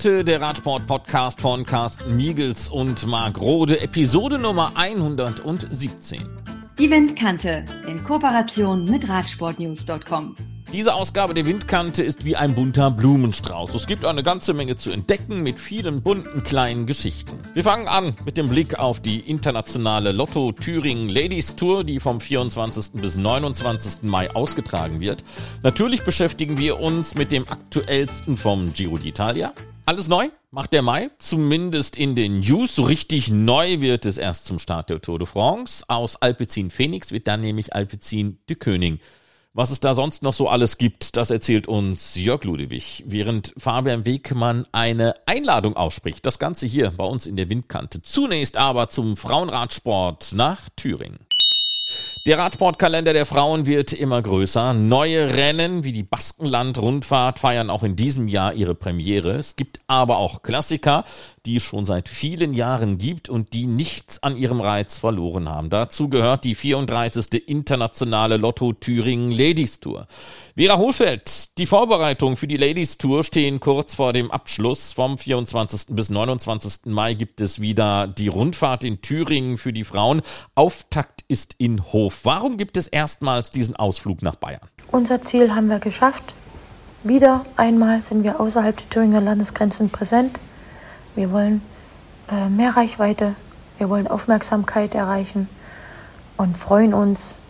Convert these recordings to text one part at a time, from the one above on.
Windkante, der Radsport-Podcast von Carsten Miegels und Marc Rode, Episode Nummer 117. Die Windkante in Kooperation mit Radsportnews.com. Diese Ausgabe der Windkante ist wie ein bunter Blumenstrauß. Es gibt eine ganze Menge zu entdecken mit vielen bunten kleinen Geschichten. Wir fangen an mit dem Blick auf die internationale Lotto Thüringen Ladies Tour, die vom 24. bis 29. Mai ausgetragen wird. Natürlich beschäftigen wir uns mit dem aktuellsten vom Giro d'Italia. Alles neu macht der Mai, zumindest in den News. So richtig neu wird es erst zum Start der Tour de France. Aus Alpecin Phoenix wird dann nämlich Alpecin de König. Was es da sonst noch so alles gibt, das erzählt uns Jörg Ludewig, während Fabian Wegmann eine Einladung ausspricht. Das Ganze hier bei uns in der Windkante. Zunächst aber zum Frauenradsport nach Thüringen. Der Radsportkalender der Frauen wird immer größer. Neue Rennen wie die Baskenland-Rundfahrt feiern auch in diesem Jahr ihre Premiere. Es gibt aber auch Klassiker, die es schon seit vielen Jahren gibt und die nichts an ihrem Reiz verloren haben. Dazu gehört die 34. internationale Lotto Thüringen Ladies Tour. Vera Hohlfeld, die Vorbereitungen für die Ladies Tour stehen kurz vor dem Abschluss. Vom 24. bis 29. Mai gibt es wieder die Rundfahrt in Thüringen für die Frauen. Auftakt ist in Hof. Warum gibt es erstmals diesen Ausflug nach Bayern? Unser Ziel haben wir geschafft. Wieder einmal sind wir außerhalb der Thüringer Landesgrenzen präsent. Wir wollen äh, mehr Reichweite, wir wollen Aufmerksamkeit erreichen und freuen uns,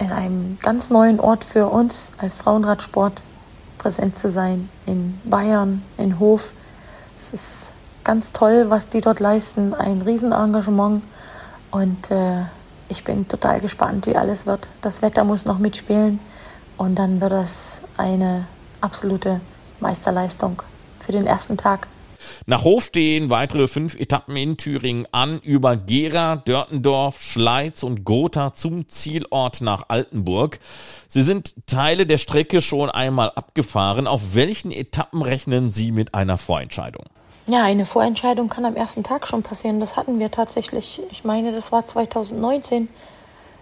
in einem ganz neuen Ort für uns als Frauenradsport präsent zu sein. In Bayern, in Hof. Es ist ganz toll, was die dort leisten. Ein Riesenengagement. Und äh, ich bin total gespannt, wie alles wird. Das Wetter muss noch mitspielen. Und dann wird das eine absolute Meisterleistung für den ersten Tag. Nach Hof stehen weitere fünf Etappen in Thüringen an, über Gera, Dörtendorf, Schleiz und Gotha zum Zielort nach Altenburg. Sie sind Teile der Strecke schon einmal abgefahren. Auf welchen Etappen rechnen Sie mit einer Vorentscheidung? Ja, eine Vorentscheidung kann am ersten Tag schon passieren. Das hatten wir tatsächlich. Ich meine, das war 2019.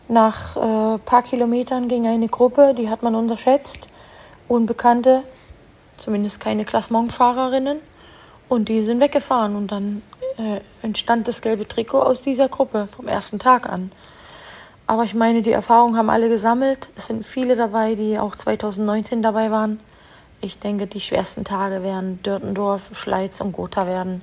Nach äh, paar Kilometern ging eine Gruppe, die hat man unterschätzt. Unbekannte, zumindest keine Klassementfahrerinnen. Und die sind weggefahren und dann äh, entstand das gelbe Trikot aus dieser Gruppe vom ersten Tag an. Aber ich meine, die Erfahrungen haben alle gesammelt. Es sind viele dabei, die auch 2019 dabei waren. Ich denke, die schwersten Tage werden Dörtendorf, Schleiz und Gotha werden.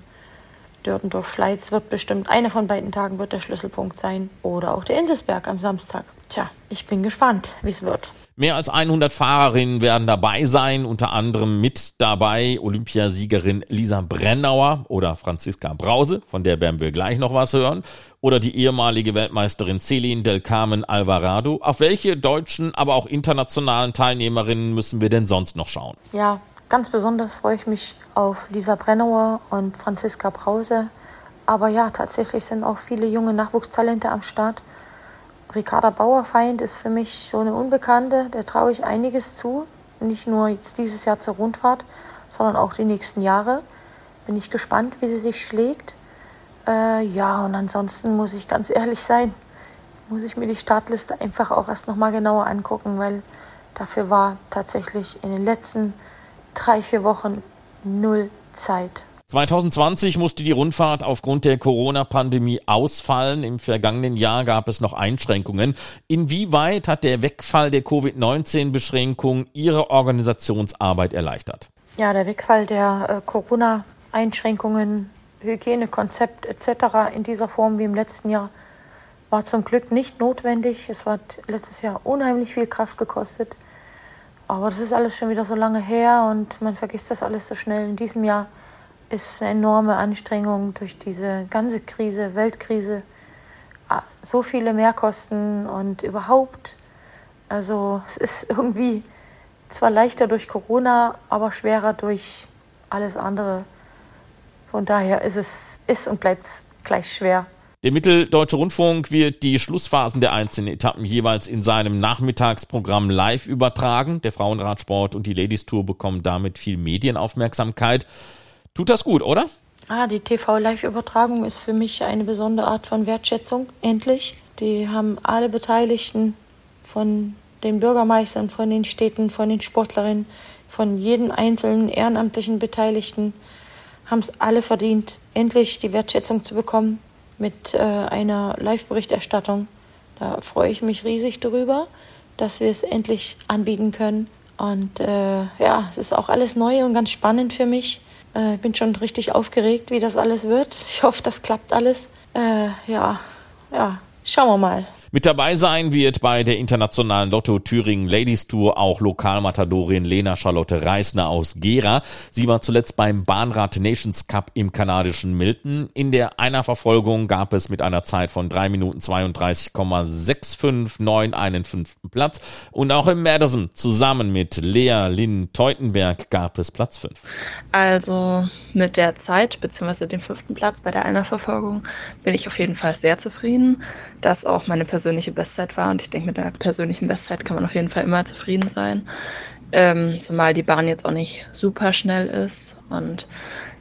Dörtendorf-Schleiz wird bestimmt, einer von beiden Tagen wird der Schlüsselpunkt sein. Oder auch der Inselsberg am Samstag. Tja, ich bin gespannt, wie es wird. Mehr als 100 Fahrerinnen werden dabei sein, unter anderem mit dabei Olympiasiegerin Lisa Brennauer oder Franziska Brause, von der werden wir gleich noch was hören, oder die ehemalige Weltmeisterin Celine del Carmen Alvarado. Auf welche deutschen, aber auch internationalen Teilnehmerinnen müssen wir denn sonst noch schauen? Ja, ganz besonders freue ich mich auf Lisa Brennauer und Franziska Brause. Aber ja, tatsächlich sind auch viele junge Nachwuchstalente am Start. Ricarda Bauerfeind ist für mich so eine Unbekannte, der traue ich einiges zu. Nicht nur jetzt dieses Jahr zur Rundfahrt, sondern auch die nächsten Jahre. Bin ich gespannt, wie sie sich schlägt. Äh, ja, und ansonsten muss ich ganz ehrlich sein, muss ich mir die Startliste einfach auch erst nochmal genauer angucken, weil dafür war tatsächlich in den letzten drei, vier Wochen null Zeit. 2020 musste die Rundfahrt aufgrund der Corona-Pandemie ausfallen. Im vergangenen Jahr gab es noch Einschränkungen. Inwieweit hat der Wegfall der Covid-19-Beschränkungen Ihre Organisationsarbeit erleichtert? Ja, der Wegfall der äh, Corona-Einschränkungen, Hygienekonzept etc. in dieser Form wie im letzten Jahr war zum Glück nicht notwendig. Es hat letztes Jahr unheimlich viel Kraft gekostet. Aber das ist alles schon wieder so lange her und man vergisst das alles so schnell. In diesem Jahr ist eine enorme Anstrengung durch diese ganze Krise, Weltkrise, ah, so viele Mehrkosten und überhaupt. Also es ist irgendwie zwar leichter durch Corona, aber schwerer durch alles andere. Von daher ist es ist und bleibt gleich schwer. Der Mitteldeutsche Rundfunk wird die Schlussphasen der einzelnen Etappen jeweils in seinem Nachmittagsprogramm live übertragen. Der Frauenradsport und die Ladies Tour bekommen damit viel Medienaufmerksamkeit. Tut das gut, oder? Ah, die TV-Live-Übertragung ist für mich eine besondere Art von Wertschätzung. Endlich. Die haben alle Beteiligten von den Bürgermeistern, von den Städten, von den Sportlerinnen, von jedem einzelnen ehrenamtlichen Beteiligten haben es alle verdient, endlich die Wertschätzung zu bekommen mit äh, einer Live-Berichterstattung. Da freue ich mich riesig drüber, dass wir es endlich anbieten können. Und äh, ja, es ist auch alles neu und ganz spannend für mich. Äh, ich bin schon richtig aufgeregt, wie das alles wird. Ich hoffe, das klappt alles. Äh, ja, ja, schauen wir mal. Mit dabei sein wird bei der internationalen Lotto Thüringen Ladies Tour auch Lokalmatadorin Lena Charlotte Reisner aus Gera. Sie war zuletzt beim Bahnrad Nations Cup im kanadischen Milton. In der Einerverfolgung gab es mit einer Zeit von 3 Minuten 32,659 einen fünften Platz. Und auch im Madison zusammen mit Lea Lynn Teutenberg gab es Platz 5. Also mit der Zeit bzw. dem fünften Platz bei der Einerverfolgung bin ich auf jeden Fall sehr zufrieden. Das auch meine persönliche persönliche Bestzeit war. Und ich denke, mit der persönlichen Bestzeit kann man auf jeden Fall immer zufrieden sein. Ähm, zumal die Bahn jetzt auch nicht super schnell ist. Und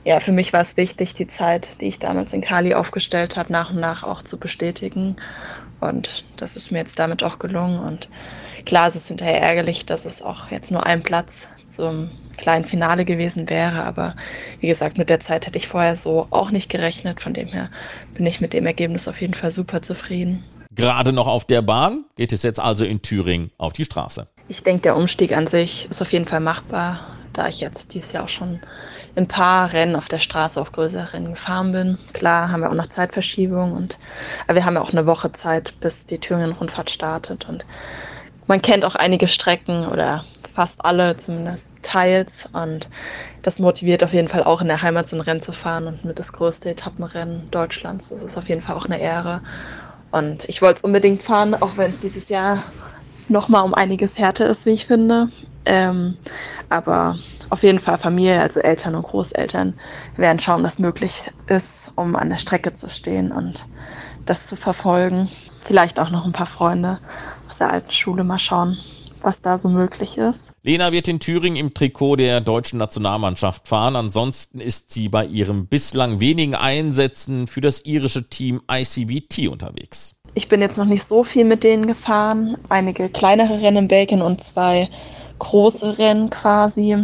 ja, für mich war es wichtig, die Zeit, die ich damals in Kali aufgestellt habe, nach und nach auch zu bestätigen. Und das ist mir jetzt damit auch gelungen. Und klar, es ist hinterher ärgerlich, dass es auch jetzt nur ein Platz zum kleinen Finale gewesen wäre. Aber wie gesagt, mit der Zeit hätte ich vorher so auch nicht gerechnet. Von dem her bin ich mit dem Ergebnis auf jeden Fall super zufrieden gerade noch auf der Bahn, geht es jetzt also in Thüringen auf die Straße. Ich denke, der Umstieg an sich ist auf jeden Fall machbar, da ich jetzt dieses Jahr auch schon ein paar Rennen auf der Straße, auf größere Rennen gefahren bin. Klar haben wir auch noch Zeitverschiebung und aber wir haben ja auch eine Woche Zeit, bis die Thüringen-Rundfahrt startet und man kennt auch einige Strecken oder fast alle zumindest teils und das motiviert auf jeden Fall auch in der Heimat so ein Rennen zu fahren und mit das größte Etappenrennen Deutschlands. Das ist auf jeden Fall auch eine Ehre und ich wollte es unbedingt fahren, auch wenn es dieses Jahr nochmal um einiges härter ist, wie ich finde. Ähm, aber auf jeden Fall Familie, also Eltern und Großeltern, werden schauen, was möglich ist, um an der Strecke zu stehen und das zu verfolgen. Vielleicht auch noch ein paar Freunde aus der alten Schule mal schauen, was da so möglich ist. Lena wird in Thüringen im Trikot der deutschen Nationalmannschaft fahren. Ansonsten ist sie bei ihren bislang wenigen Einsätzen für das irische Team ICBT unterwegs. Ich bin jetzt noch nicht so viel mit denen gefahren. Einige kleinere Rennen in Belgien und zwei große Rennen quasi.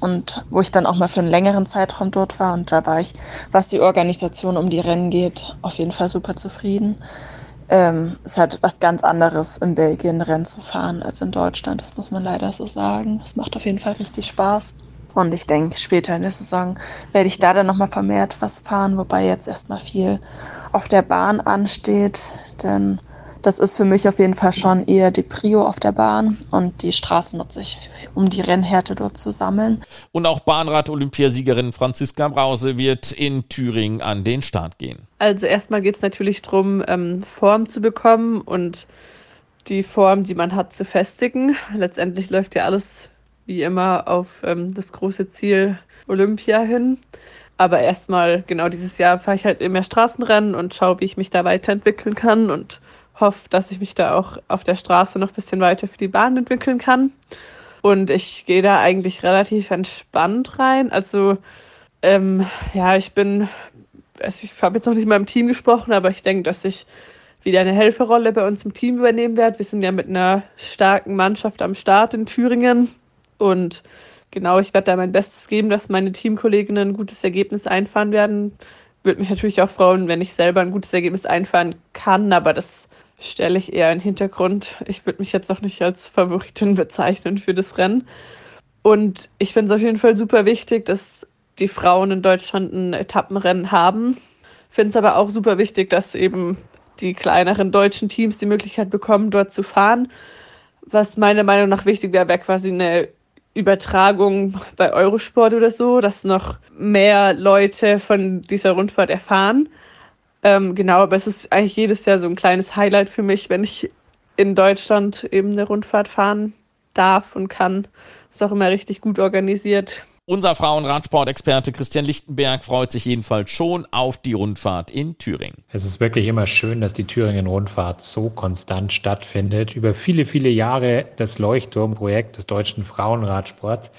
Und wo ich dann auch mal für einen längeren Zeitraum dort war. Und da war ich, was die Organisation um die Rennen geht, auf jeden Fall super zufrieden ähm, ist halt was ganz anderes in Belgien Rennen zu fahren als in Deutschland. Das muss man leider so sagen. Es macht auf jeden Fall richtig Spaß. Und ich denke, später in der Saison werde ich da dann nochmal vermehrt was fahren, wobei jetzt erstmal viel auf der Bahn ansteht. Denn das ist für mich auf jeden Fall schon eher die Prio auf der Bahn und die Straße nutze ich, um die Rennhärte dort zu sammeln. Und auch Bahnrad-Olympiasiegerin Franziska Brause wird in Thüringen an den Start gehen. Also erstmal geht es natürlich darum, ähm, Form zu bekommen und die Form, die man hat, zu festigen. Letztendlich läuft ja alles wie immer auf ähm, das große Ziel Olympia hin. Aber erstmal, genau dieses Jahr fahre ich halt immer Straßenrennen und schaue, wie ich mich da weiterentwickeln kann und hoffe, dass ich mich da auch auf der Straße noch ein bisschen weiter für die Bahn entwickeln kann. Und ich gehe da eigentlich relativ entspannt rein. Also, ähm, ja, ich bin, also ich habe jetzt noch nicht mal im Team gesprochen, aber ich denke, dass ich wieder eine Helferrolle bei uns im Team übernehmen werde. Wir sind ja mit einer starken Mannschaft am Start in Thüringen. Und genau, ich werde da mein Bestes geben, dass meine Teamkolleginnen ein gutes Ergebnis einfahren werden. Würde mich natürlich auch freuen, wenn ich selber ein gutes Ergebnis einfahren kann, aber das stelle ich eher in den Hintergrund. Ich würde mich jetzt auch nicht als Favoritin bezeichnen für das Rennen. Und ich finde es auf jeden Fall super wichtig, dass die Frauen in Deutschland ein Etappenrennen haben. Finde es aber auch super wichtig, dass eben die kleineren deutschen Teams die Möglichkeit bekommen, dort zu fahren. Was meiner Meinung nach wichtig wäre, wäre quasi eine Übertragung bei Eurosport oder so, dass noch mehr Leute von dieser Rundfahrt erfahren. Ähm, genau, aber es ist eigentlich jedes Jahr so ein kleines Highlight für mich, wenn ich in Deutschland eben eine Rundfahrt fahren darf und kann. Ist auch immer richtig gut organisiert. Unser Frauenradsport-Experte Christian Lichtenberg freut sich jedenfalls schon auf die Rundfahrt in Thüringen. Es ist wirklich immer schön, dass die Thüringen-Rundfahrt so konstant stattfindet. Über viele, viele Jahre das Leuchtturmprojekt des deutschen Frauenradsports.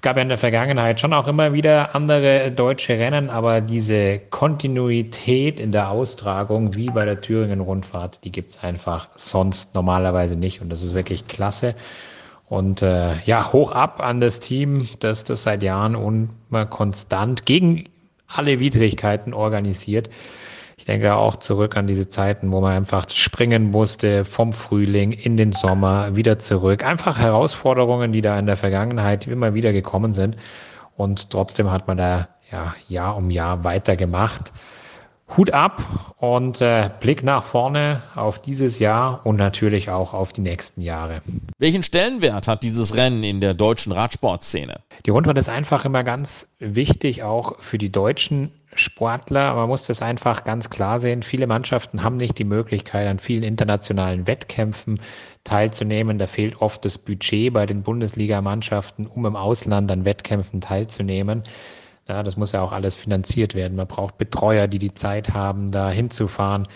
Es gab ja in der Vergangenheit schon auch immer wieder andere deutsche Rennen, aber diese Kontinuität in der Austragung, wie bei der Thüringen-Rundfahrt, die gibt es einfach sonst normalerweise nicht. Und das ist wirklich klasse. Und äh, ja, hoch ab an das Team, das das seit Jahren immer konstant gegen alle Widrigkeiten organisiert. Ich denke auch zurück an diese Zeiten, wo man einfach springen musste vom Frühling in den Sommer, wieder zurück. Einfach Herausforderungen, die da in der Vergangenheit immer wieder gekommen sind. Und trotzdem hat man da ja Jahr um Jahr weitergemacht. Hut ab und äh, Blick nach vorne auf dieses Jahr und natürlich auch auf die nächsten Jahre. Welchen Stellenwert hat dieses Rennen in der deutschen Radsportszene? Die Rundfahrt ist einfach immer ganz wichtig, auch für die deutschen Sportler. Man muss das einfach ganz klar sehen. Viele Mannschaften haben nicht die Möglichkeit, an vielen internationalen Wettkämpfen teilzunehmen. Da fehlt oft das Budget bei den Bundesligamannschaften, um im Ausland an Wettkämpfen teilzunehmen. Ja, das muss ja auch alles finanziert werden. Man braucht Betreuer, die die Zeit haben, da hinzufahren.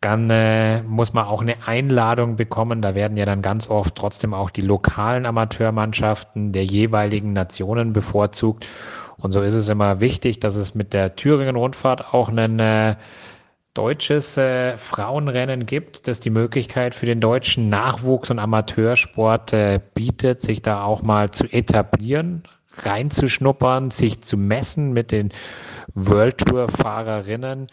Dann äh, muss man auch eine Einladung bekommen. Da werden ja dann ganz oft trotzdem auch die lokalen Amateurmannschaften der jeweiligen Nationen bevorzugt. Und so ist es immer wichtig, dass es mit der Thüringen-Rundfahrt auch ein äh, deutsches äh, Frauenrennen gibt, das die Möglichkeit für den deutschen Nachwuchs- und Amateursport äh, bietet, sich da auch mal zu etablieren reinzuschnuppern, sich zu messen mit den World Tour Fahrerinnen,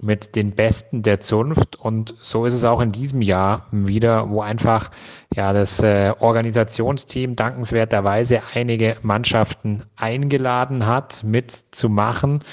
mit den Besten der Zunft. Und so ist es auch in diesem Jahr wieder, wo einfach ja das äh, Organisationsteam dankenswerterweise einige Mannschaften eingeladen hat, mitzumachen.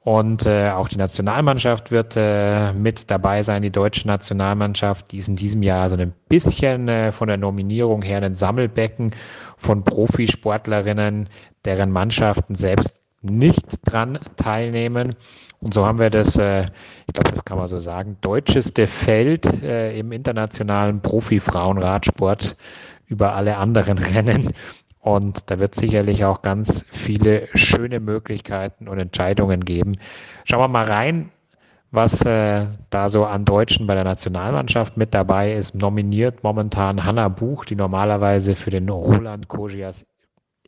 Und äh, auch die Nationalmannschaft wird äh, mit dabei sein, die deutsche Nationalmannschaft, die ist in diesem Jahr so ein bisschen äh, von der Nominierung her ein Sammelbecken von Profisportlerinnen, deren Mannschaften selbst nicht dran teilnehmen. Und so haben wir das, äh, ich glaube, das kann man so sagen, deutscheste Feld äh, im internationalen Profi-Frauenradsport über alle anderen Rennen. Und da wird sicherlich auch ganz viele schöne Möglichkeiten und Entscheidungen geben. Schauen wir mal rein, was äh, da so an Deutschen bei der Nationalmannschaft mit dabei ist. Nominiert momentan Hanna Buch, die normalerweise für den Roland Kogias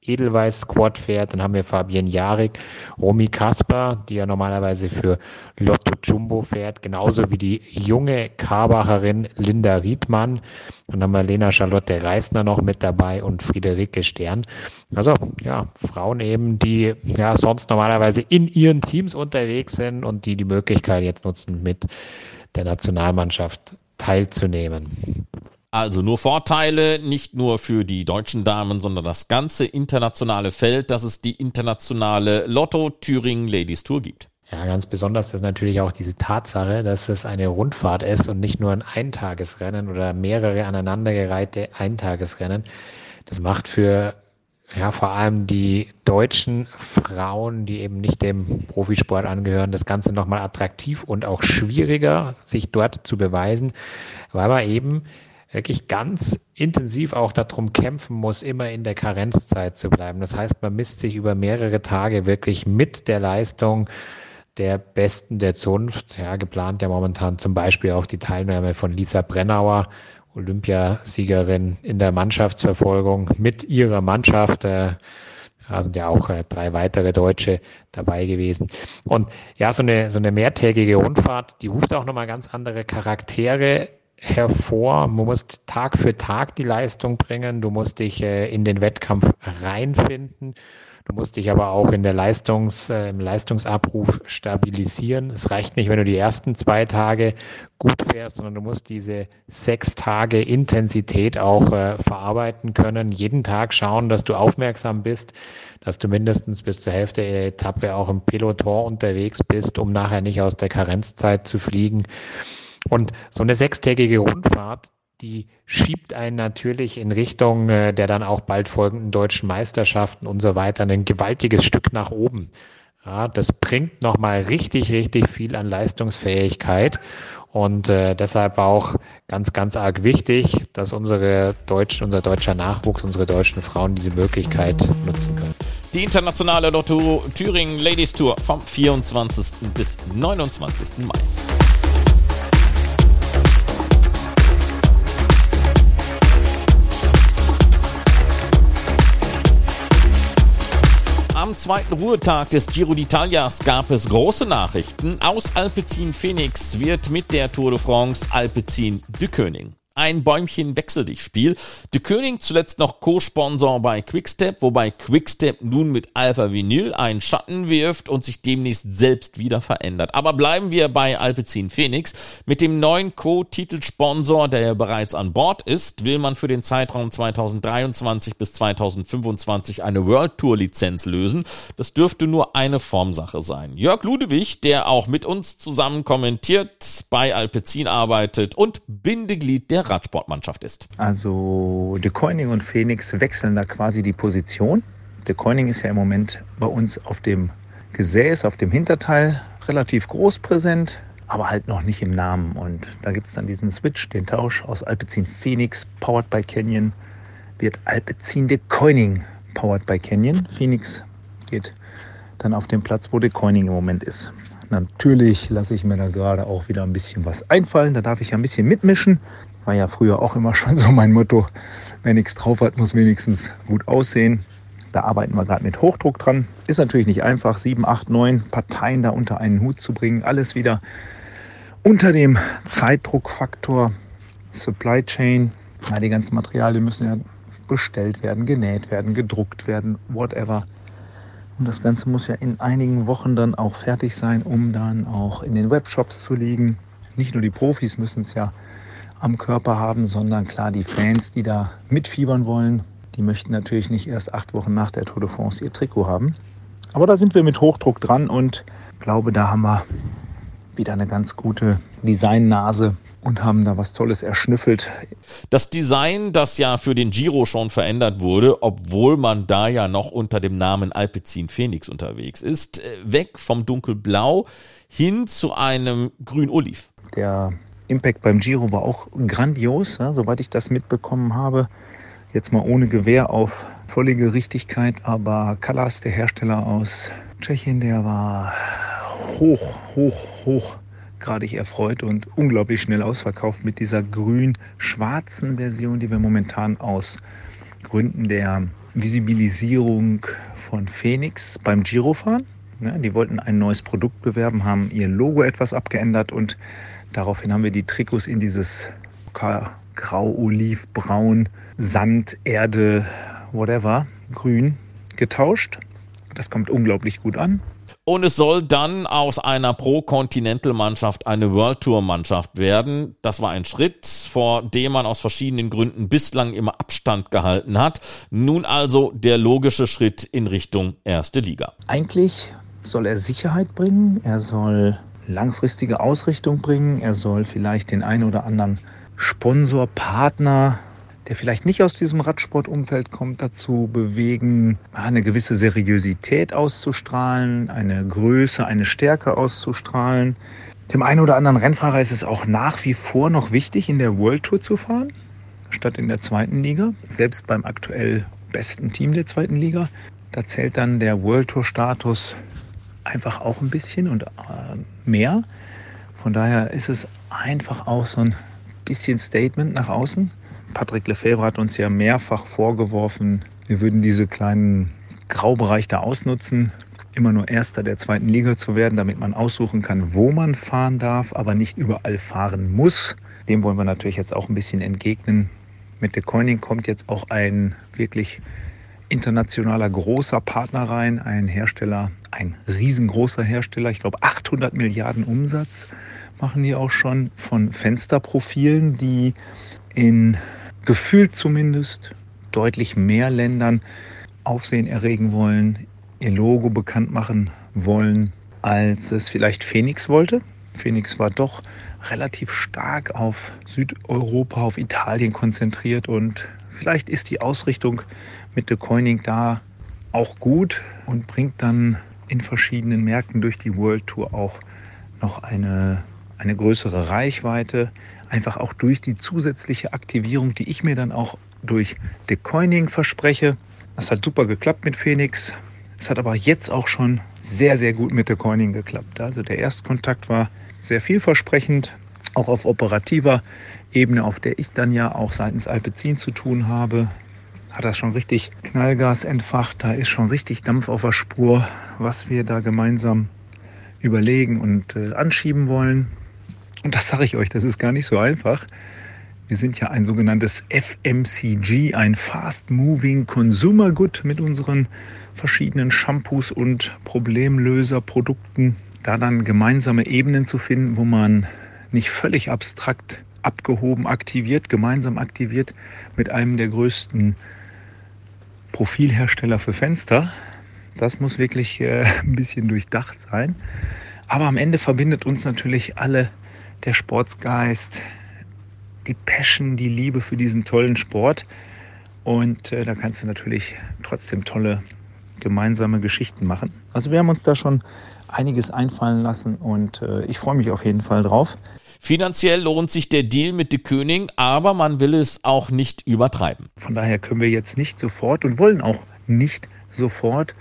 Edelweiß Squad fährt. Dann haben wir Fabienne Jarik, Romy Kasper, die ja normalerweise für Lotto Jumbo fährt, genauso wie die junge Karbacherin Linda Riedmann. Dann haben wir Lena Charlotte Reisner noch mit dabei und Friederike Stern. Also ja, Frauen eben, die ja sonst normalerweise in ihren Teams unterwegs sind und die die Möglichkeit jetzt nutzen, mit der Nationalmannschaft teilzunehmen. Also nur Vorteile, nicht nur für die deutschen Damen, sondern das ganze internationale Feld, dass es die internationale Lotto Thüringen Ladies Tour gibt. Ja, ganz besonders ist natürlich auch diese Tatsache, dass es eine Rundfahrt ist und nicht nur ein Eintagesrennen oder mehrere aneinandergereihte Eintagesrennen. Das macht für ja, vor allem die deutschen Frauen, die eben nicht dem Profisport angehören, das Ganze nochmal attraktiv und auch schwieriger, sich dort zu beweisen, weil man eben wirklich ganz intensiv auch darum kämpfen muss, immer in der Karenzzeit zu bleiben. Das heißt, man misst sich über mehrere Tage wirklich mit der Leistung der Besten der Zunft. Ja, geplant ja momentan zum Beispiel auch die Teilnahme von Lisa Brennauer, Olympiasiegerin in der Mannschaftsverfolgung mit ihrer Mannschaft. Äh, da sind ja auch äh, drei weitere Deutsche dabei gewesen. Und ja, so eine, so eine mehrtägige Rundfahrt, die ruft auch nochmal ganz andere Charaktere hervor. Man muss Tag für Tag die Leistung bringen. Du musst dich äh, in den Wettkampf reinfinden. Du musst dich aber auch in der Leistungs, äh, im Leistungsabruf stabilisieren. Es reicht nicht, wenn du die ersten zwei Tage gut fährst, sondern du musst diese sechs Tage Intensität auch äh, verarbeiten können. Jeden Tag schauen, dass du aufmerksam bist, dass du mindestens bis zur Hälfte der Etappe auch im Peloton unterwegs bist, um nachher nicht aus der Karenzzeit zu fliegen. Und so eine sechstägige Rundfahrt, die schiebt einen natürlich in Richtung äh, der dann auch bald folgenden deutschen Meisterschaften und so weiter ein gewaltiges Stück nach oben. Ja, das bringt nochmal richtig, richtig viel an Leistungsfähigkeit und äh, deshalb auch ganz, ganz arg wichtig, dass unsere deutschen, unser deutscher Nachwuchs, unsere deutschen Frauen diese Möglichkeit nutzen können. Die internationale Lotto Thüringen Ladies Tour vom 24. bis 29. Mai. Am zweiten Ruhetag des Giro d'Italias gab es große Nachrichten. Aus Alpecin Phoenix wird mit der Tour de France Alpecin de König. Ein Bäumchen wechsel dich Spiel. De König zuletzt noch Co-Sponsor bei Quickstep, wobei Quickstep nun mit Alpha Vinyl einen Schatten wirft und sich demnächst selbst wieder verändert. Aber bleiben wir bei Alpecin Phoenix. Mit dem neuen Co-Titelsponsor, der ja bereits an Bord ist, will man für den Zeitraum 2023 bis 2025 eine World Tour Lizenz lösen. Das dürfte nur eine Formsache sein. Jörg Ludewig, der auch mit uns zusammen kommentiert, bei Alpecin arbeitet und Bindeglied der Radsportmannschaft ist. Also De Koenig und Phoenix wechseln da quasi die Position. De Koenig ist ja im Moment bei uns auf dem Gesäß, auf dem Hinterteil relativ groß präsent, aber halt noch nicht im Namen. Und da gibt es dann diesen Switch, den Tausch aus Alpecin Phoenix, powered by Canyon, wird Alpecin de Koenig powered by Canyon. Phoenix geht dann auf den Platz, wo de Koenig im Moment ist. Natürlich lasse ich mir da gerade auch wieder ein bisschen was einfallen. Da darf ich ja ein bisschen mitmischen. War ja früher auch immer schon so mein Motto. Wer nichts drauf hat, muss wenigstens gut aussehen. Da arbeiten wir gerade mit Hochdruck dran. Ist natürlich nicht einfach, sieben, acht, neun Parteien da unter einen Hut zu bringen. Alles wieder unter dem Zeitdruckfaktor Supply Chain. Ja, die ganzen Materialien müssen ja bestellt werden, genäht werden, gedruckt werden, whatever. Und das Ganze muss ja in einigen Wochen dann auch fertig sein, um dann auch in den Webshops zu liegen. Nicht nur die Profis müssen es ja am Körper haben, sondern klar die Fans, die da mitfiebern wollen, die möchten natürlich nicht erst acht Wochen nach der Tour de France ihr Trikot haben. Aber da sind wir mit Hochdruck dran und glaube, da haben wir wieder eine ganz gute Designnase und haben da was Tolles erschnüffelt. Das Design, das ja für den Giro schon verändert wurde, obwohl man da ja noch unter dem Namen Alpecin Phoenix unterwegs ist, äh, weg vom dunkelblau hin zu einem grün-oliv. Der Impact beim Giro war auch grandios, ja, soweit ich das mitbekommen habe. Jetzt mal ohne Gewehr auf völlige Richtigkeit, aber Callas, der Hersteller aus Tschechien, der war hoch, hoch, hoch gradig erfreut und unglaublich schnell ausverkauft mit dieser grün-schwarzen Version, die wir momentan aus Gründen der Visibilisierung von Phoenix beim Giro fahren. Ja, die wollten ein neues Produkt bewerben, haben ihr Logo etwas abgeändert und daraufhin haben wir die Trikots in dieses grau, oliv, braun, Sand, Erde, whatever, grün getauscht. Das kommt unglaublich gut an. Und es soll dann aus einer Pro-Continental-Mannschaft eine World Tour-Mannschaft werden. Das war ein Schritt, vor dem man aus verschiedenen Gründen bislang immer Abstand gehalten hat. Nun also der logische Schritt in Richtung erste Liga. Eigentlich soll er Sicherheit bringen, er soll langfristige Ausrichtung bringen, er soll vielleicht den einen oder anderen Sponsor, Partner, der vielleicht nicht aus diesem Radsportumfeld kommt, dazu bewegen, eine gewisse Seriosität auszustrahlen, eine Größe, eine Stärke auszustrahlen. Dem einen oder anderen Rennfahrer ist es auch nach wie vor noch wichtig, in der World Tour zu fahren, statt in der zweiten Liga. Selbst beim aktuell besten Team der zweiten Liga. Da zählt dann der World Tour Status einfach auch ein bisschen und äh, mehr. Von daher ist es einfach auch so ein bisschen Statement nach außen. Patrick Lefebvre hat uns ja mehrfach vorgeworfen, wir würden diese kleinen Graubereich da ausnutzen, immer nur Erster der zweiten Liga zu werden, damit man aussuchen kann, wo man fahren darf, aber nicht überall fahren muss. Dem wollen wir natürlich jetzt auch ein bisschen entgegnen. Mit The Coining kommt jetzt auch ein wirklich internationaler großer Partner rein, ein Hersteller, ein riesengroßer Hersteller, ich glaube 800 Milliarden Umsatz machen die auch schon von Fensterprofilen, die in gefühlt zumindest deutlich mehr Ländern Aufsehen erregen wollen, ihr Logo bekannt machen wollen, als es vielleicht Phoenix wollte. Phoenix war doch relativ stark auf Südeuropa, auf Italien konzentriert und vielleicht ist die Ausrichtung mit The Coining da auch gut und bringt dann in verschiedenen Märkten durch die World Tour auch noch eine eine größere Reichweite, einfach auch durch die zusätzliche Aktivierung, die ich mir dann auch durch Decoining verspreche. Das hat super geklappt mit Phoenix. Es hat aber jetzt auch schon sehr, sehr gut mit Decoining geklappt. Also der Erstkontakt war sehr vielversprechend, auch auf operativer Ebene, auf der ich dann ja auch seitens Alpecin zu tun habe. Hat das schon richtig Knallgas entfacht. Da ist schon richtig Dampf auf der Spur, was wir da gemeinsam überlegen und äh, anschieben wollen. Und das sage ich euch, das ist gar nicht so einfach. Wir sind ja ein sogenanntes FMCG, ein Fast Moving Consumer Good mit unseren verschiedenen Shampoos und Problemlöserprodukten. Da dann gemeinsame Ebenen zu finden, wo man nicht völlig abstrakt abgehoben aktiviert, gemeinsam aktiviert mit einem der größten Profilhersteller für Fenster. Das muss wirklich äh, ein bisschen durchdacht sein. Aber am Ende verbindet uns natürlich alle der Sportsgeist, die Passion, die Liebe für diesen tollen Sport. Und äh, da kannst du natürlich trotzdem tolle gemeinsame Geschichten machen. Also wir haben uns da schon einiges einfallen lassen und äh, ich freue mich auf jeden Fall drauf. Finanziell lohnt sich der Deal mit De König, aber man will es auch nicht übertreiben. Von daher können wir jetzt nicht sofort und wollen auch nicht sofort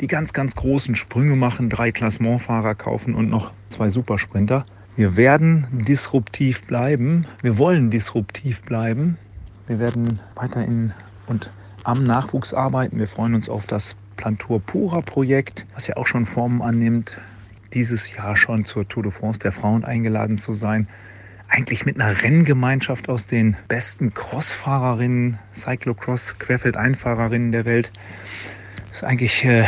die ganz, ganz großen Sprünge machen, drei Klassementfahrer kaufen und noch zwei Supersprinter. Wir werden disruptiv bleiben. Wir wollen disruptiv bleiben. Wir werden weiterhin und am Nachwuchs arbeiten. Wir freuen uns auf das Plantur Pura Projekt, was ja auch schon Formen annimmt, dieses Jahr schon zur Tour de France der Frauen eingeladen zu sein. Eigentlich mit einer Renngemeinschaft aus den besten Crossfahrerinnen, Cyclocross, Querfeldeinfahrerinnen der Welt. Das ist eigentlich äh,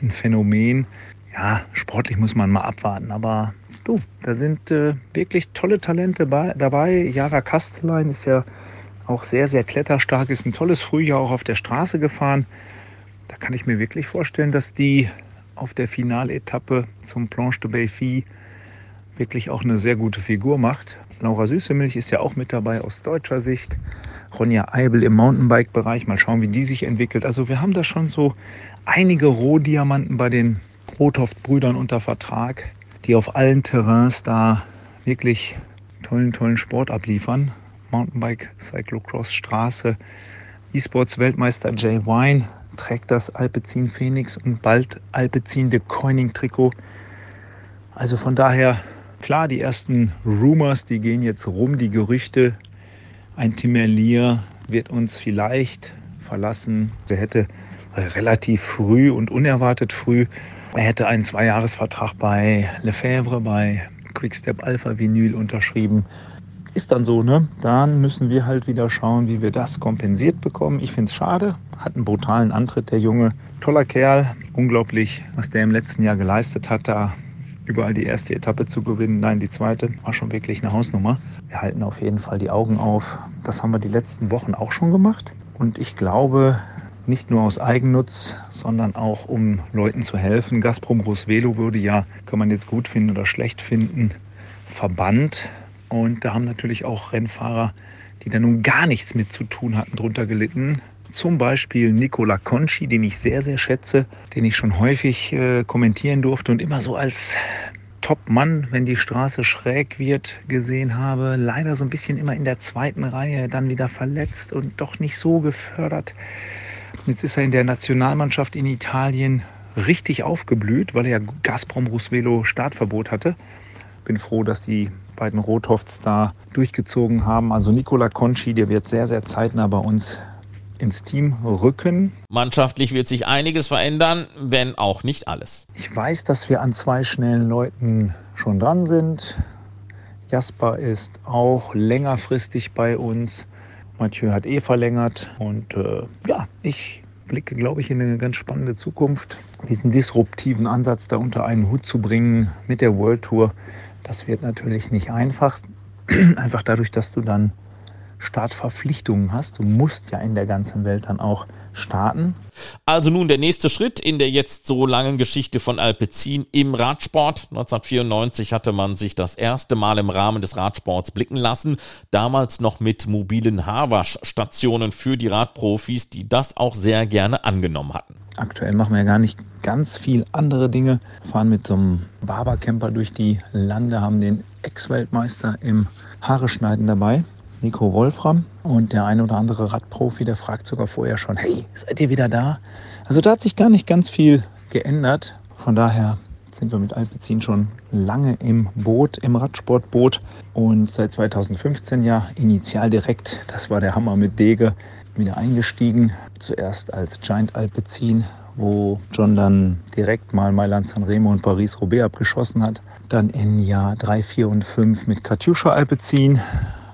ein Phänomen. Ja, sportlich muss man mal abwarten, aber du, da sind äh, wirklich tolle Talente bei, dabei. Jara Kastelein ist ja auch sehr, sehr kletterstark, ist ein tolles Frühjahr auch auf der Straße gefahren. Da kann ich mir wirklich vorstellen, dass die auf der Finaletappe zum Planche de Belfi wirklich auch eine sehr gute Figur macht. Laura Süßemilch ist ja auch mit dabei aus deutscher Sicht. Ronja Eibel im Mountainbike-Bereich. Mal schauen, wie die sich entwickelt. Also wir haben da schon so einige Rohdiamanten bei den Rothoft-Brüdern unter Vertrag, die auf allen Terrains da wirklich tollen, tollen Sport abliefern. Mountainbike, Cyclocross, Straße, E-Sports-Weltmeister Jay Wine trägt das Alpecin Phoenix und bald Alpecin de Coining Trikot. Also von daher, klar, die ersten Rumors, die gehen jetzt rum, die Gerüchte. Ein Tim Merlier wird uns vielleicht verlassen. Er hätte relativ früh und unerwartet früh, er hätte einen Zweijahresvertrag bei Lefebvre, bei Quickstep Alpha Vinyl unterschrieben ist dann so, ne? Dann müssen wir halt wieder schauen, wie wir das kompensiert bekommen. Ich finde es schade. Hat einen brutalen Antritt, der Junge. Toller Kerl. Unglaublich, was der im letzten Jahr geleistet hat, da überall die erste Etappe zu gewinnen. Nein, die zweite war schon wirklich eine Hausnummer. Wir halten auf jeden Fall die Augen auf. Das haben wir die letzten Wochen auch schon gemacht. Und ich glaube, nicht nur aus Eigennutz, sondern auch um Leuten zu helfen. Gazprom Velo würde ja, kann man jetzt gut finden oder schlecht finden, verbannt und da haben natürlich auch Rennfahrer, die da nun gar nichts mit zu tun hatten, drunter gelitten. Zum Beispiel Nicola Conci, den ich sehr, sehr schätze, den ich schon häufig äh, kommentieren durfte und immer so als Top-Mann, wenn die Straße schräg wird, gesehen habe. Leider so ein bisschen immer in der zweiten Reihe, dann wieder verletzt und doch nicht so gefördert. Jetzt ist er in der Nationalmannschaft in Italien richtig aufgeblüht, weil er Gazprom Rusvelo Startverbot hatte. Bin froh, dass die beiden Rothofts da durchgezogen haben. Also Nicola Conci, der wird sehr, sehr zeitnah bei uns ins Team rücken. Mannschaftlich wird sich einiges verändern, wenn auch nicht alles. Ich weiß, dass wir an zwei schnellen Leuten schon dran sind. Jasper ist auch längerfristig bei uns. Mathieu hat eh verlängert. Und äh, ja, ich blicke, glaube ich, in eine ganz spannende Zukunft. Diesen disruptiven Ansatz da unter einen Hut zu bringen mit der World Tour das wird natürlich nicht einfach, einfach dadurch, dass du dann Startverpflichtungen hast. Du musst ja in der ganzen Welt dann auch starten. Also nun der nächste Schritt in der jetzt so langen Geschichte von Alpecin im Radsport. 1994 hatte man sich das erste Mal im Rahmen des Radsports blicken lassen. Damals noch mit mobilen Haarwaschstationen für die Radprofis, die das auch sehr gerne angenommen hatten. Aktuell machen wir ja gar nicht ganz viel andere Dinge. Fahren mit so einem Barbercamper durch die Lande, haben den Ex-Weltmeister im Haare schneiden dabei, Nico Wolfram. Und der eine oder andere Radprofi, der fragt sogar vorher schon, hey, seid ihr wieder da? Also da hat sich gar nicht ganz viel geändert. Von daher sind wir mit Alpecin schon lange im Boot, im Radsportboot. Und seit 2015 ja initial direkt, das war der Hammer mit Dege, wieder eingestiegen. Zuerst als Giant Alpecin, wo John dann direkt mal Mailand Sanremo und Paris-Roubaix abgeschossen hat. Dann in Jahr 3, 4 und 5 mit Katjuscha Alpecin,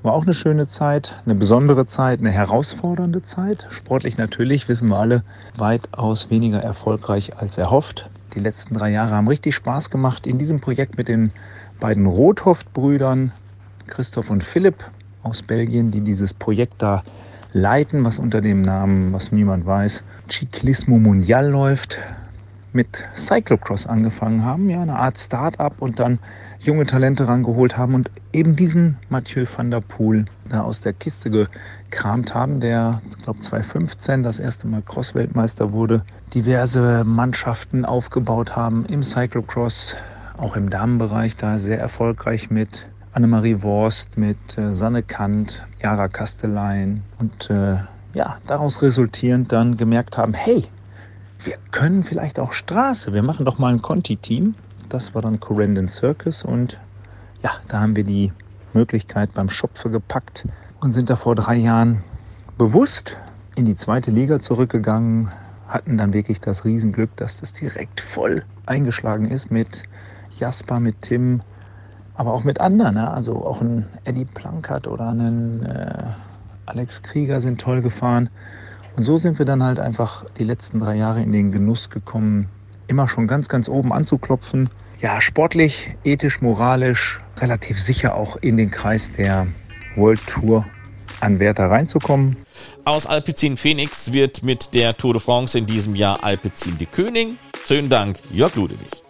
war auch eine schöne Zeit, eine besondere Zeit, eine herausfordernde Zeit. Sportlich natürlich, wissen wir alle, weitaus weniger erfolgreich als erhofft. Die letzten drei Jahre haben richtig Spaß gemacht in diesem Projekt mit den beiden Rothoft-Brüdern, Christoph und Philipp aus Belgien, die dieses Projekt da leiten, was unter dem Namen, was niemand weiß, Ciclismo Mundial läuft, mit Cyclocross angefangen haben, ja, eine Art Start-up und dann junge Talente rangeholt haben und eben diesen Mathieu van der Poel da aus der Kiste gekramt haben, der, ich glaube 2015 das erste Mal Cross-Weltmeister wurde, diverse Mannschaften aufgebaut haben im Cyclocross, auch im Damenbereich da sehr erfolgreich mit Annemarie Worst, mit äh, Sanne Kant, Jara Kastelein und äh, ja, daraus resultierend dann gemerkt haben, hey, wir können vielleicht auch Straße, wir machen doch mal ein Conti-Team. Das war dann Corendon Circus und ja, da haben wir die Möglichkeit beim Schopfe gepackt und sind da vor drei Jahren bewusst in die zweite Liga zurückgegangen, hatten dann wirklich das Riesenglück, dass das direkt voll eingeschlagen ist mit Jasper, mit Tim, aber auch mit anderen. Ne? Also auch ein Eddie Plankert oder ein äh, Alex Krieger sind toll gefahren. Und so sind wir dann halt einfach die letzten drei Jahre in den Genuss gekommen, immer schon ganz, ganz oben anzuklopfen. Ja, sportlich, ethisch, moralisch, relativ sicher auch in den Kreis der World Tour Anwärter reinzukommen. Aus Alpecin Phoenix wird mit der Tour de France in diesem Jahr Alpecin de König. Schönen Dank, Jörg Ludewig.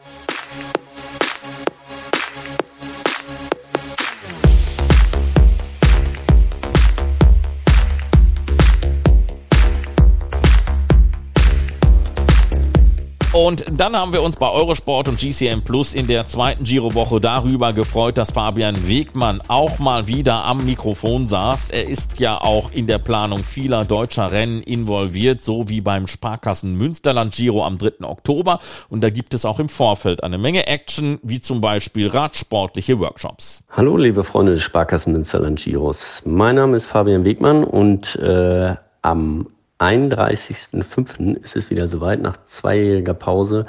Und dann haben wir uns bei Eurosport und GCM Plus in der zweiten Giro-Woche darüber gefreut, dass Fabian Wegmann auch mal wieder am Mikrofon saß. Er ist ja auch in der Planung vieler deutscher Rennen involviert, so wie beim Sparkassen Münsterland Giro am 3. Oktober. Und da gibt es auch im Vorfeld eine Menge Action, wie zum Beispiel radsportliche Workshops. Hallo, liebe Freunde des Sparkassen Münsterland Giros. Mein Name ist Fabian Wegmann und äh, am 31.05. ist es wieder soweit. Nach zweijähriger Pause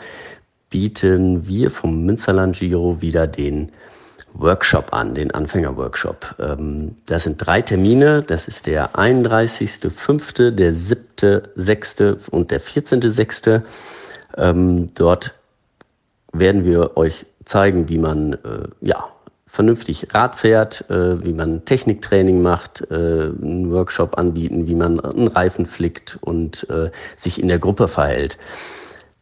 bieten wir vom Münsterland Giro wieder den Workshop an, den Anfängerworkshop. Ähm, das sind drei Termine. Das ist der 31.05., der 7.06. und der 14.06. Ähm, dort werden wir euch zeigen, wie man äh, ja, vernünftig Rad fährt, äh, wie man Techniktraining macht, äh, einen Workshop anbieten, wie man einen Reifen flickt und äh, sich in der Gruppe verhält.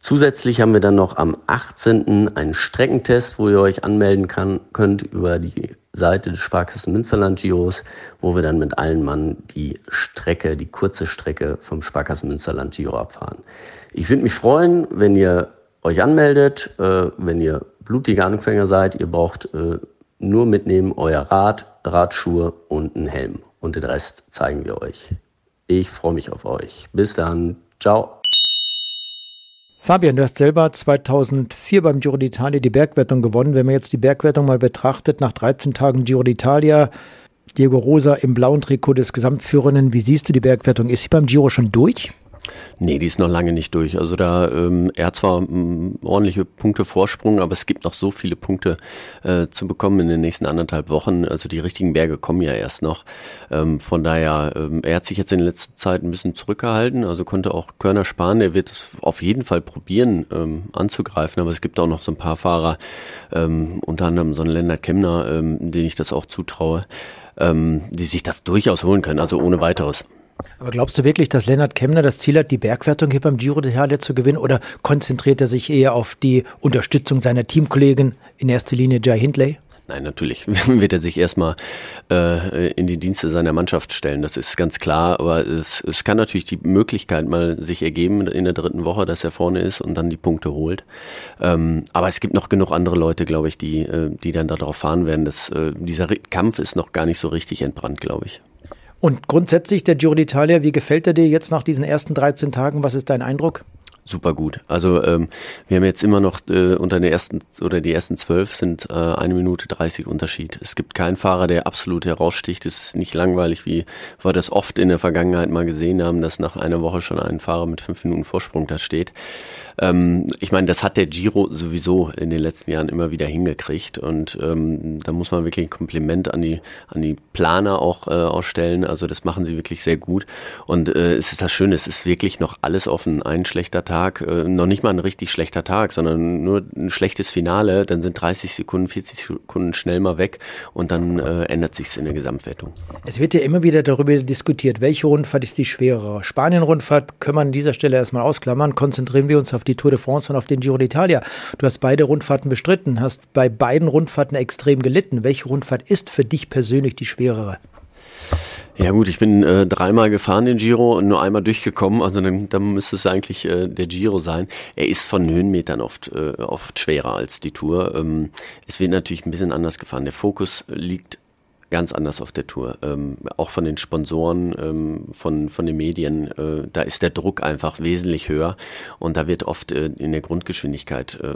Zusätzlich haben wir dann noch am 18. einen Streckentest, wo ihr euch anmelden kann, könnt über die Seite des Sparkassen Münsterland Giros, wo wir dann mit allen Mann die Strecke, die kurze Strecke vom Sparkassen Münsterland Giro abfahren. Ich würde mich freuen, wenn ihr euch anmeldet, äh, wenn ihr blutige Anfänger seid, ihr braucht äh, nur mitnehmen euer Rad, Radschuhe und einen Helm. Und den Rest zeigen wir euch. Ich freue mich auf euch. Bis dann. Ciao. Fabian, du hast selber 2004 beim Giro d'Italia die Bergwertung gewonnen. Wenn man jetzt die Bergwertung mal betrachtet, nach 13 Tagen Giro d'Italia, Diego Rosa im blauen Trikot des Gesamtführenden, wie siehst du die Bergwertung? Ist sie beim Giro schon durch? Nee, die ist noch lange nicht durch. Also da, ähm, er hat zwar ähm, ordentliche Punkte Vorsprung, aber es gibt noch so viele Punkte äh, zu bekommen in den nächsten anderthalb Wochen. Also die richtigen Berge kommen ja erst noch. Ähm, von daher, ähm, er hat sich jetzt in letzter Zeit ein bisschen zurückgehalten, also konnte auch Körner sparen. Er wird es auf jeden Fall probieren ähm, anzugreifen, aber es gibt auch noch so ein paar Fahrer, ähm, unter anderem so ein Lennart Kemner, ähm, den ich das auch zutraue, ähm, die sich das durchaus holen können, also ohne weiteres. Aber glaubst du wirklich, dass Lennart Kemner das Ziel hat, die Bergwertung hier beim Giro d'Italia zu gewinnen oder konzentriert er sich eher auf die Unterstützung seiner Teamkollegen, in erster Linie Jai Hindley? Nein, natürlich wird er sich erstmal äh, in die Dienste seiner Mannschaft stellen, das ist ganz klar. Aber es, es kann natürlich die Möglichkeit mal sich ergeben in der dritten Woche, dass er vorne ist und dann die Punkte holt. Ähm, aber es gibt noch genug andere Leute, glaube ich, die, äh, die dann darauf fahren werden. Das, äh, dieser Kampf ist noch gar nicht so richtig entbrannt, glaube ich. Und grundsätzlich der Giro d'Italia, wie gefällt er dir jetzt nach diesen ersten 13 Tagen? Was ist dein Eindruck? super gut. Also ähm, wir haben jetzt immer noch äh, unter den ersten oder die ersten zwölf sind äh, eine Minute dreißig Unterschied. Es gibt keinen Fahrer, der absolut heraussticht. Es ist nicht langweilig, wie wir das oft in der Vergangenheit mal gesehen haben, dass nach einer Woche schon ein Fahrer mit fünf Minuten Vorsprung da steht. Ähm, ich meine, das hat der Giro sowieso in den letzten Jahren immer wieder hingekriegt und ähm, da muss man wirklich ein Kompliment an die an die Planer auch äh, ausstellen. Also das machen sie wirklich sehr gut und äh, es ist das Schöne, es ist wirklich noch alles offen. Ein schlechter Tag, äh, noch nicht mal ein richtig schlechter Tag, sondern nur ein schlechtes Finale, dann sind 30 Sekunden, 40 Sekunden schnell mal weg und dann äh, ändert sich's in der Gesamtwertung. Es wird ja immer wieder darüber diskutiert, welche Rundfahrt ist die schwerere. Spanien-Rundfahrt können wir an dieser Stelle erstmal ausklammern. Konzentrieren wir uns auf die Tour de France und auf den Giro d'Italia. Du hast beide Rundfahrten bestritten, hast bei beiden Rundfahrten extrem gelitten. Welche Rundfahrt ist für dich persönlich die schwerere? Ja gut, ich bin äh, dreimal gefahren den Giro und nur einmal durchgekommen, also dann, dann müsste es eigentlich äh, der Giro sein. Er ist von Höhenmetern oft, äh, oft schwerer als die Tour. Ähm, es wird natürlich ein bisschen anders gefahren. Der Fokus liegt ganz anders auf der Tour. Ähm, auch von den Sponsoren, ähm, von, von den Medien, äh, da ist der Druck einfach wesentlich höher und da wird oft äh, in der Grundgeschwindigkeit äh,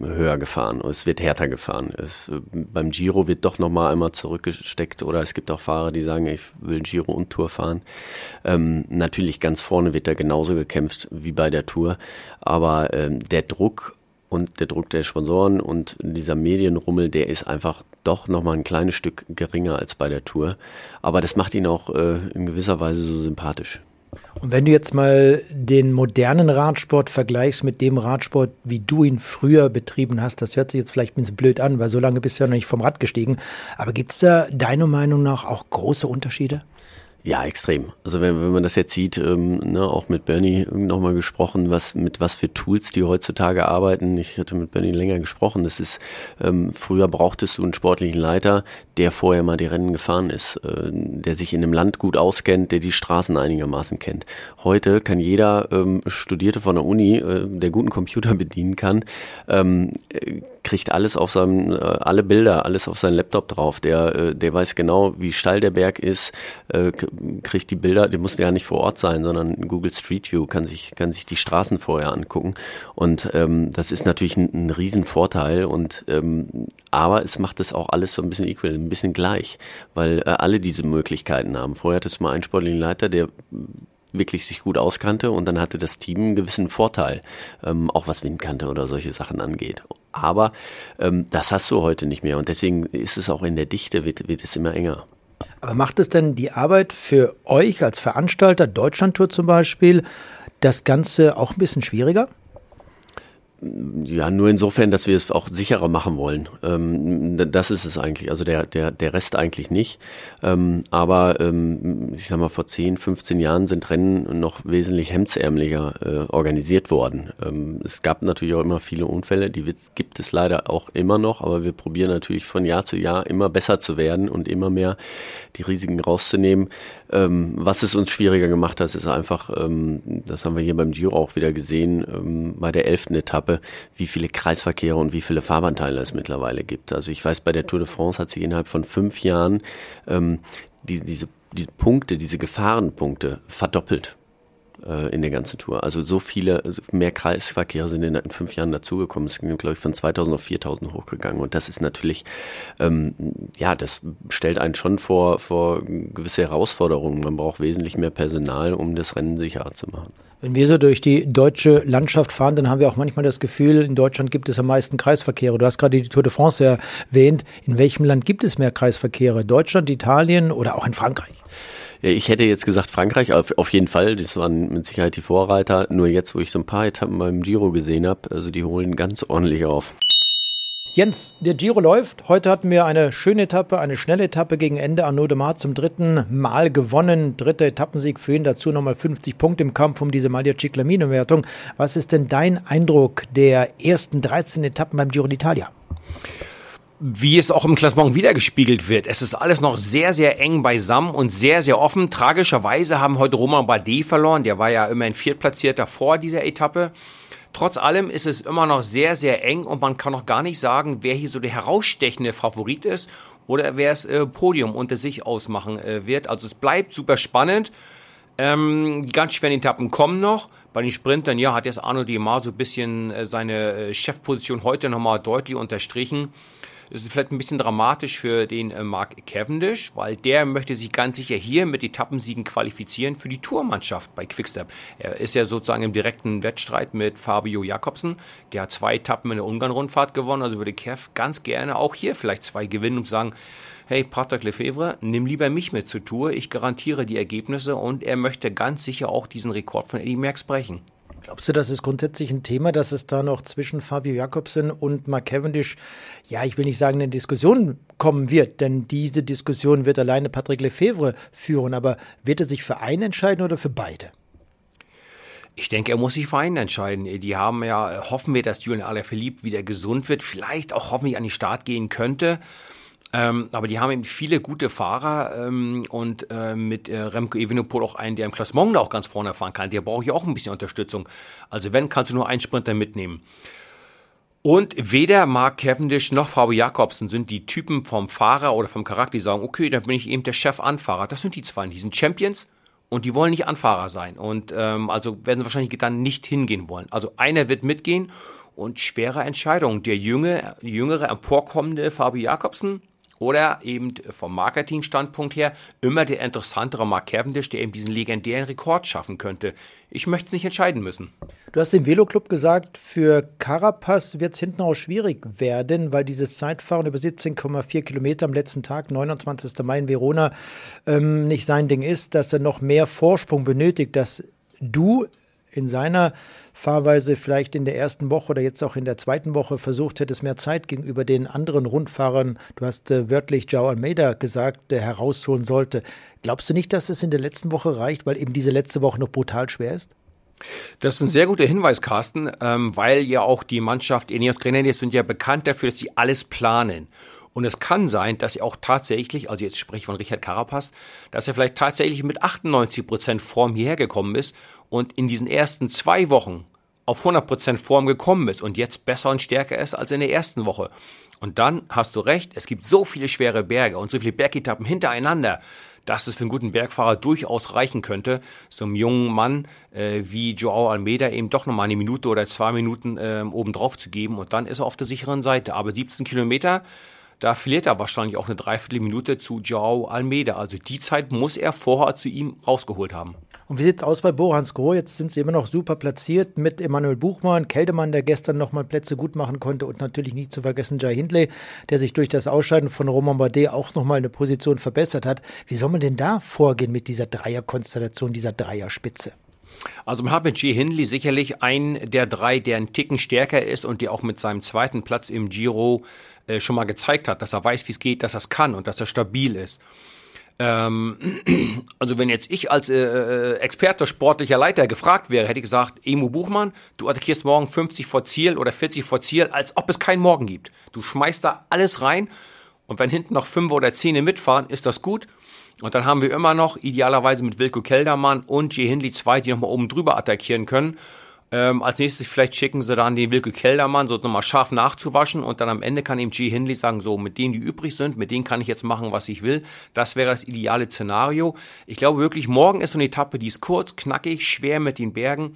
höher gefahren. Es wird härter gefahren. Es, äh, beim Giro wird doch nochmal einmal zurückgesteckt oder es gibt auch Fahrer, die sagen, ich will Giro und Tour fahren. Ähm, natürlich ganz vorne wird da genauso gekämpft wie bei der Tour, aber ähm, der Druck und der Druck der Sponsoren und dieser Medienrummel, der ist einfach doch nochmal ein kleines Stück geringer als bei der Tour. Aber das macht ihn auch äh, in gewisser Weise so sympathisch. Und wenn du jetzt mal den modernen Radsport vergleichst mit dem Radsport, wie du ihn früher betrieben hast, das hört sich jetzt vielleicht ein bisschen blöd an, weil so lange bist du ja noch nicht vom Rad gestiegen. Aber gibt es da deiner Meinung nach auch große Unterschiede? Ja, extrem. Also wenn, wenn man das jetzt sieht, ähm, ne, auch mit Bernie nochmal gesprochen, was mit was für Tools die heutzutage arbeiten. Ich hatte mit Bernie länger gesprochen. Das ist ähm, früher brauchtest du einen sportlichen Leiter, der vorher mal die Rennen gefahren ist, äh, der sich in einem Land gut auskennt, der die Straßen einigermaßen kennt. Heute kann jeder ähm, Studierte von der Uni, äh, der guten Computer bedienen kann, ähm, kriegt alles auf seinem, äh, alle Bilder, alles auf seinen Laptop drauf. Der, äh, der weiß genau, wie steil der Berg ist, äh, kriegt die Bilder, die muss ja nicht vor Ort sein, sondern Google Street View kann sich, kann sich die Straßen vorher angucken. Und ähm, das ist natürlich ein, ein Riesenvorteil. Und ähm, aber es macht das auch alles so ein bisschen equal, ein bisschen gleich, weil äh, alle diese Möglichkeiten haben. Vorher hattest du mal einen sportlichen Leiter, der wirklich sich gut auskannte und dann hatte das Team einen gewissen Vorteil, ähm, auch was Windkante oder solche Sachen angeht. Aber ähm, das hast du heute nicht mehr und deswegen ist es auch in der Dichte, wird, wird es immer enger. Aber macht es denn die Arbeit für euch als Veranstalter, Deutschlandtour zum Beispiel, das Ganze auch ein bisschen schwieriger? Ja, nur insofern, dass wir es auch sicherer machen wollen. Ähm, das ist es eigentlich. Also der, der, der Rest eigentlich nicht. Ähm, aber ähm, ich sag mal, vor 10, 15 Jahren sind Rennen noch wesentlich hemdsärmeliger äh, organisiert worden. Ähm, es gab natürlich auch immer viele Unfälle, die gibt es leider auch immer noch, aber wir probieren natürlich von Jahr zu Jahr immer besser zu werden und immer mehr die Risiken rauszunehmen. Ähm, was es uns schwieriger gemacht hat, ist einfach, ähm, das haben wir hier beim Giro auch wieder gesehen, ähm, bei der elften Etappe, wie viele Kreisverkehre und wie viele Fahrbahnteile es mittlerweile gibt. Also ich weiß, bei der Tour de France hat sich innerhalb von fünf Jahren ähm, die, diese, die Punkte, diese Gefahrenpunkte verdoppelt in der ganzen Tour. Also so viele, mehr Kreisverkehre sind in, in fünf Jahren dazugekommen. Es ging, glaube ich, von 2000 auf 4000 hochgegangen. Und das ist natürlich, ähm, ja, das stellt einen schon vor, vor gewisse Herausforderungen. Man braucht wesentlich mehr Personal, um das Rennen sicherer zu machen. Wenn wir so durch die deutsche Landschaft fahren, dann haben wir auch manchmal das Gefühl, in Deutschland gibt es am meisten Kreisverkehre. Du hast gerade die Tour de France erwähnt. In welchem Land gibt es mehr Kreisverkehre? Deutschland, Italien oder auch in Frankreich? Ich hätte jetzt gesagt Frankreich, auf, auf jeden Fall. Das waren mit Sicherheit die Vorreiter. Nur jetzt, wo ich so ein paar Etappen beim Giro gesehen habe, also die holen ganz ordentlich auf. Jens, der Giro läuft. Heute hatten wir eine schöne Etappe, eine schnelle Etappe gegen Ende. Arnaud de Mar zum dritten Mal gewonnen. Dritter Etappensieg für ihn. Dazu nochmal 50 Punkte im Kampf um diese Maglia Ciclamino-Wertung. Was ist denn dein Eindruck der ersten 13 Etappen beim Giro d'Italia? Wie es auch im Klassement wiedergespiegelt wird. Es ist alles noch sehr, sehr eng beisammen und sehr, sehr offen. Tragischerweise haben heute Roman Bardet verloren. Der war ja immerhin Viertplatzierter vor dieser Etappe. Trotz allem ist es immer noch sehr, sehr eng und man kann noch gar nicht sagen, wer hier so der herausstechende Favorit ist oder wer es äh, Podium unter sich ausmachen äh, wird. Also es bleibt super spannend. Ähm, die ganz schweren Etappen kommen noch. Bei den Sprintern, ja, hat jetzt Arno Di Mar so ein bisschen äh, seine äh, Chefposition heute nochmal deutlich unterstrichen. Das ist vielleicht ein bisschen dramatisch für den äh, Mark Cavendish, weil der möchte sich ganz sicher hier mit Etappensiegen qualifizieren für die Tourmannschaft bei Quickstep. Er ist ja sozusagen im direkten Wettstreit mit Fabio Jakobsen. Der hat zwei Etappen in der Ungarn-Rundfahrt gewonnen, also würde Kev ganz gerne auch hier vielleicht zwei gewinnen und sagen, hey, Patrick Lefebvre, nimm lieber mich mit zur Tour, ich garantiere die Ergebnisse und er möchte ganz sicher auch diesen Rekord von Eddie Merckx brechen. Glaubst du, das ist grundsätzlich ein Thema, dass es da noch zwischen Fabio Jakobsen und Mark Cavendish, ja, ich will nicht sagen, eine Diskussion kommen wird, denn diese Diskussion wird alleine Patrick Lefebvre führen, aber wird er sich für einen entscheiden oder für beide? Ich denke, er muss sich für einen entscheiden. Die haben ja, hoffen wir, dass Julian Alaphilippe wieder gesund wird, vielleicht auch hoffentlich an den Start gehen könnte. Ähm, aber die haben eben viele gute Fahrer ähm, und äh, mit äh, Remco Evenepoel auch einen, der im Klassement da auch ganz vorne fahren kann. Der braucht ja auch ein bisschen Unterstützung. Also wenn, kannst du nur einen Sprinter mitnehmen. Und weder Mark Cavendish noch Fabio Jakobsen sind die Typen vom Fahrer oder vom Charakter, die sagen, okay, dann bin ich eben der Chef-Anfahrer. Das sind die zwei. Die sind Champions und die wollen nicht Anfahrer sein. Und ähm, also werden sie wahrscheinlich dann nicht hingehen wollen. Also einer wird mitgehen und schwere Entscheidung. Der junge, jüngere, emporkommende Fabio Jakobsen oder eben vom Marketingstandpunkt her immer der interessantere Mark Cavendish, der eben diesen legendären Rekord schaffen könnte. Ich möchte es nicht entscheiden müssen. Du hast dem Veloclub gesagt, für Carapaz wird es hinten auch schwierig werden, weil dieses Zeitfahren über 17,4 Kilometer am letzten Tag, 29. Mai in Verona, ähm, nicht sein Ding ist, dass er noch mehr Vorsprung benötigt, dass du in seiner Fahrweise vielleicht in der ersten Woche oder jetzt auch in der zweiten Woche versucht hättest, mehr Zeit gegenüber den anderen Rundfahrern, du hast äh, wörtlich Joe Almeida gesagt, der herausholen sollte. Glaubst du nicht, dass es in der letzten Woche reicht, weil eben diese letzte Woche noch brutal schwer ist? Das ist ein sehr guter Hinweis, Carsten, ähm, weil ja auch die Mannschaft Ineos Grenadiers sind ja bekannt dafür, dass sie alles planen. Und es kann sein, dass er auch tatsächlich, also jetzt spreche ich von Richard Carapaz, dass er vielleicht tatsächlich mit 98 Prozent Form hierher gekommen ist und in diesen ersten zwei Wochen auf 100 Prozent Form gekommen ist und jetzt besser und stärker ist als in der ersten Woche. Und dann hast du recht, es gibt so viele schwere Berge und so viele Bergetappen hintereinander, dass es für einen guten Bergfahrer durchaus reichen könnte, so einem jungen Mann äh, wie Joao Almeida eben doch nochmal eine Minute oder zwei Minuten äh, obendrauf zu geben und dann ist er auf der sicheren Seite. Aber 17 Kilometer, da verliert er wahrscheinlich auch eine Dreiviertelminute zu Joao Almeida. Also die Zeit muss er vorher zu ihm rausgeholt haben. Und wie sieht es aus bei Borans Groh? Jetzt sind sie immer noch super platziert mit Emanuel Buchmann, Keldemann, der gestern nochmal Plätze gut machen konnte und natürlich nicht zu vergessen Jai Hindley, der sich durch das Ausscheiden von Roman Bardet auch nochmal eine Position verbessert hat. Wie soll man denn da vorgehen mit dieser Dreierkonstellation, dieser Dreierspitze? Also man hat mit G. Hindley sicherlich einen der drei, der einen Ticken stärker ist und der auch mit seinem zweiten Platz im Giro äh, schon mal gezeigt hat, dass er weiß, wie es geht, dass er es kann und dass er stabil ist. Ähm, also wenn jetzt ich als äh, äh, Experte sportlicher Leiter gefragt wäre, hätte ich gesagt, Emu Buchmann, du attackierst morgen 50 vor Ziel oder 40 vor Ziel, als ob es keinen Morgen gibt. Du schmeißt da alles rein und wenn hinten noch fünf oder zehn mitfahren, ist das gut. Und dann haben wir immer noch idealerweise mit Wilko Keldermann und J. Hindley zwei, die nochmal oben drüber attackieren können. Ähm, als nächstes vielleicht schicken sie dann den Wilke Keldermann, so nochmal scharf nachzuwaschen und dann am Ende kann ihm G. Hindley sagen, so, mit denen, die übrig sind, mit denen kann ich jetzt machen, was ich will. Das wäre das ideale Szenario. Ich glaube wirklich, morgen ist so eine Etappe, die ist kurz, knackig, schwer mit den Bergen.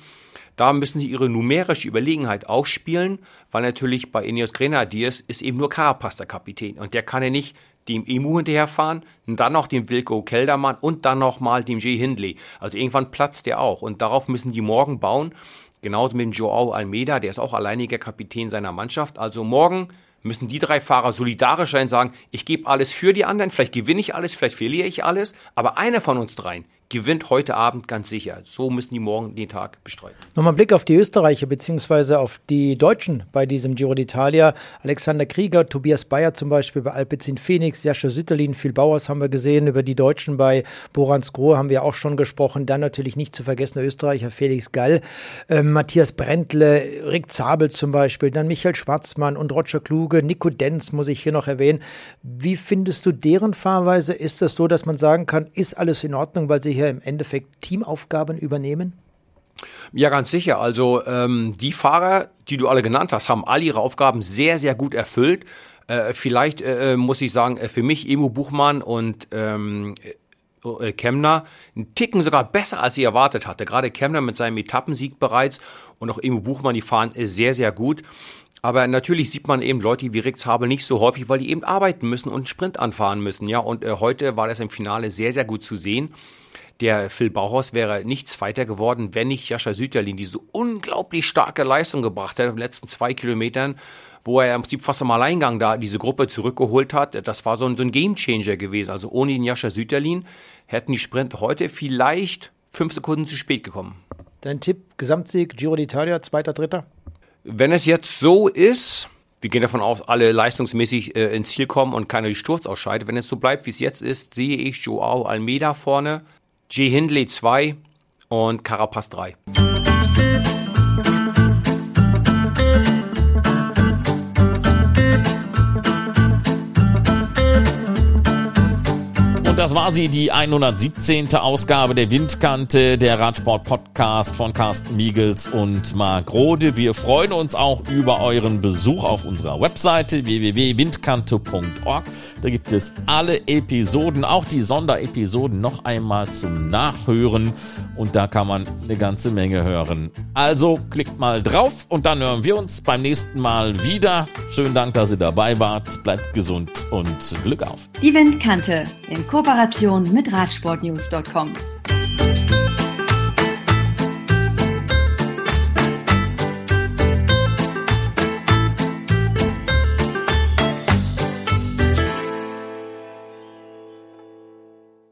Da müssen sie ihre numerische Überlegenheit auch spielen, weil natürlich bei Ineos Grenadiers ist eben nur Carapaz der Kapitän und der kann ja nicht dem Emu hinterherfahren, dann noch dem Wilko Keldermann und dann noch mal dem J. Hindley. Also irgendwann platzt der auch und darauf müssen die morgen bauen. Genauso mit Joao Almeida, der ist auch alleiniger Kapitän seiner Mannschaft. Also morgen müssen die drei Fahrer solidarisch sein, sagen, ich gebe alles für die anderen, vielleicht gewinne ich alles, vielleicht verliere ich alles, aber einer von uns dreien, gewinnt heute Abend ganz sicher. So müssen die morgen den Tag bestreiten. Nochmal Blick auf die Österreicher bzw. auf die Deutschen bei diesem Giro d'Italia. Alexander Krieger, Tobias Bayer zum Beispiel bei Alpecin Phoenix, Jascha Sütterlin, Phil Bauers haben wir gesehen. Über die Deutschen bei Borans Grohe haben wir auch schon gesprochen. Dann natürlich nicht zu vergessen der Österreicher Felix Gall, äh, Matthias Brentle, Rick Zabel zum Beispiel, dann Michael Schwarzmann und Roger Kluge, Nico Denz muss ich hier noch erwähnen. Wie findest du deren Fahrweise? Ist das so, dass man sagen kann, ist alles in Ordnung, weil sie hier im Endeffekt Teamaufgaben übernehmen? Ja, ganz sicher. Also ähm, die Fahrer, die du alle genannt hast, haben alle ihre Aufgaben sehr, sehr gut erfüllt. Äh, vielleicht äh, muss ich sagen, äh, für mich Emo Buchmann und ähm, äh, Kemner einen Ticken sogar besser, als ich erwartet hatte. Gerade Kemner mit seinem Etappensieg bereits und auch Emo Buchmann, die fahren sehr, sehr gut. Aber natürlich sieht man eben Leute wie Rix Habel nicht so häufig, weil die eben arbeiten müssen und Sprint anfahren müssen. Ja, und äh, heute war das im Finale sehr, sehr gut zu sehen. Der Phil Bauhaus wäre nichts weiter geworden, wenn nicht Jascha Süterlin diese unglaublich starke Leistung gebracht hätte in den letzten zwei Kilometern, wo er im Prinzip fast am Alleingang da diese Gruppe zurückgeholt hat. Das war so ein, so ein Gamechanger gewesen. Also ohne den Jascha Süterlin hätten die Sprint heute vielleicht fünf Sekunden zu spät gekommen. Dein Tipp, Gesamtsieg, Giro d'Italia, zweiter, dritter? Wenn es jetzt so ist, wir gehen davon aus, alle leistungsmäßig äh, ins Ziel kommen und keiner die Sturz ausscheidet. Wenn es so bleibt, wie es jetzt ist, sehe ich Joao Almeida vorne, J. Hindley 2 und Carapaz 3. das war sie, die 117. Ausgabe der Windkante, der Radsport-Podcast von Carsten Miegels und Marc Rode. Wir freuen uns auch über euren Besuch auf unserer Webseite www.windkante.org. Da gibt es alle Episoden, auch die Sonderepisoden noch einmal zum Nachhören und da kann man eine ganze Menge hören. Also klickt mal drauf und dann hören wir uns beim nächsten Mal wieder. Schönen Dank, dass ihr dabei wart. Bleibt gesund und Glück auf. Die Windkante in Kooperation Inspiration mit Radsportnews.com.